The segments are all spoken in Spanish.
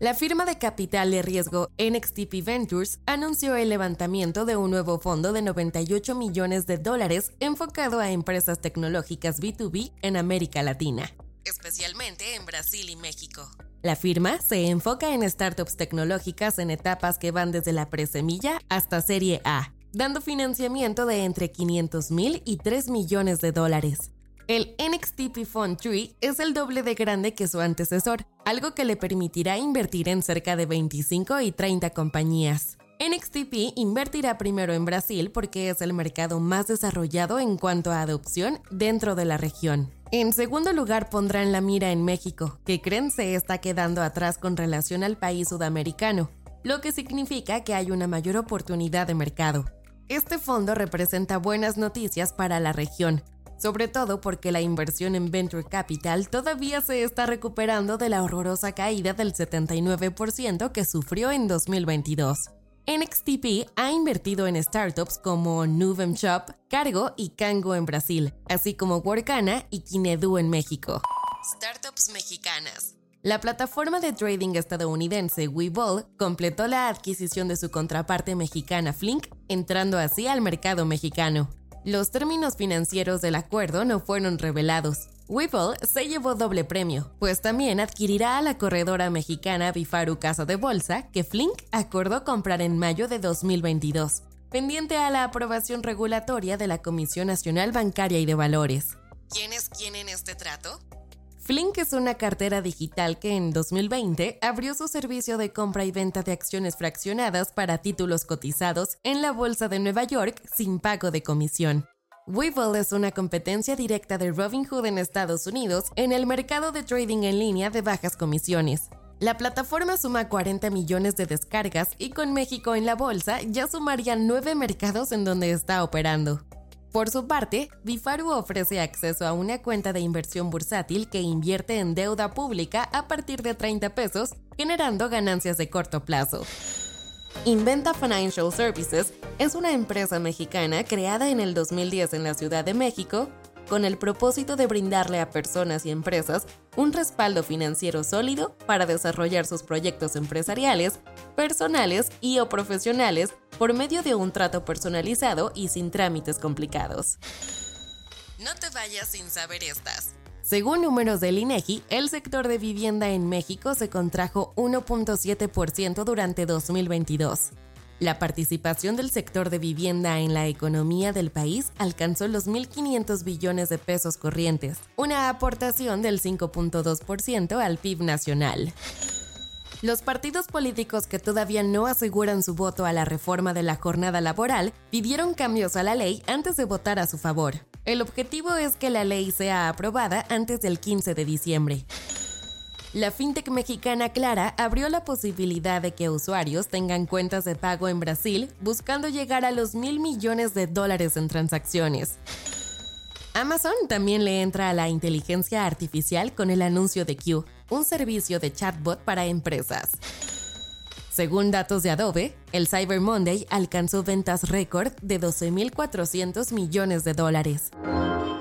La firma de capital de riesgo NXTP Ventures anunció el levantamiento de un nuevo fondo de 98 millones de dólares enfocado a empresas tecnológicas B2B en América Latina, especialmente en Brasil y México. La firma se enfoca en startups tecnológicas en etapas que van desde la presemilla hasta Serie A, dando financiamiento de entre 500 mil y 3 millones de dólares. El NXTP Fund Tree es el doble de grande que su antecesor, algo que le permitirá invertir en cerca de 25 y 30 compañías. NXTP invertirá primero en Brasil porque es el mercado más desarrollado en cuanto a adopción dentro de la región. En segundo lugar pondrán la mira en México, que creen se está quedando atrás con relación al país sudamericano, lo que significa que hay una mayor oportunidad de mercado. Este fondo representa buenas noticias para la región, sobre todo porque la inversión en Venture Capital todavía se está recuperando de la horrorosa caída del 79% que sufrió en 2022. NXTP ha invertido en startups como Nuvem Shop, Cargo y Cango en Brasil, así como Workana y Kinedu en México. Startups mexicanas. La plataforma de trading estadounidense Webull completó la adquisición de su contraparte mexicana Flink, entrando así al mercado mexicano. Los términos financieros del acuerdo no fueron revelados. Whipple se llevó doble premio, pues también adquirirá a la corredora mexicana Bifaru Casa de Bolsa, que Flink acordó comprar en mayo de 2022, pendiente a la aprobación regulatoria de la Comisión Nacional Bancaria y de Valores. ¿Quién es quién en este trato? Flink es una cartera digital que en 2020 abrió su servicio de compra y venta de acciones fraccionadas para títulos cotizados en la Bolsa de Nueva York sin pago de comisión. Webull es una competencia directa de Robinhood en Estados Unidos en el mercado de trading en línea de bajas comisiones. La plataforma suma 40 millones de descargas y con México en la bolsa ya sumaría nueve mercados en donde está operando. Por su parte, Bifaru ofrece acceso a una cuenta de inversión bursátil que invierte en deuda pública a partir de 30 pesos, generando ganancias de corto plazo. Inventa Financial Services es una empresa mexicana creada en el 2010 en la Ciudad de México con el propósito de brindarle a personas y empresas un respaldo financiero sólido para desarrollar sus proyectos empresariales, personales y o profesionales por medio de un trato personalizado y sin trámites complicados. No te vayas sin saber estas. Según números del INEGI, el sector de vivienda en México se contrajo 1.7% durante 2022. La participación del sector de vivienda en la economía del país alcanzó los 1.500 billones de pesos corrientes, una aportación del 5.2% al PIB nacional. Los partidos políticos que todavía no aseguran su voto a la reforma de la jornada laboral pidieron cambios a la ley antes de votar a su favor. El objetivo es que la ley sea aprobada antes del 15 de diciembre. La fintech mexicana Clara abrió la posibilidad de que usuarios tengan cuentas de pago en Brasil buscando llegar a los mil millones de dólares en transacciones. Amazon también le entra a la inteligencia artificial con el anuncio de Q, un servicio de chatbot para empresas. Según datos de Adobe, el Cyber Monday alcanzó ventas récord de 12.400 millones de dólares.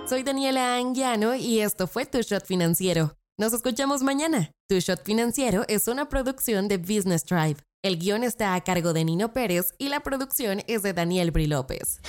Soy Daniela Anguiano y esto fue Tu Shot Financiero. Nos escuchamos mañana. Tu Shot Financiero es una producción de Business Tribe. El guion está a cargo de Nino Pérez y la producción es de Daniel Bri López.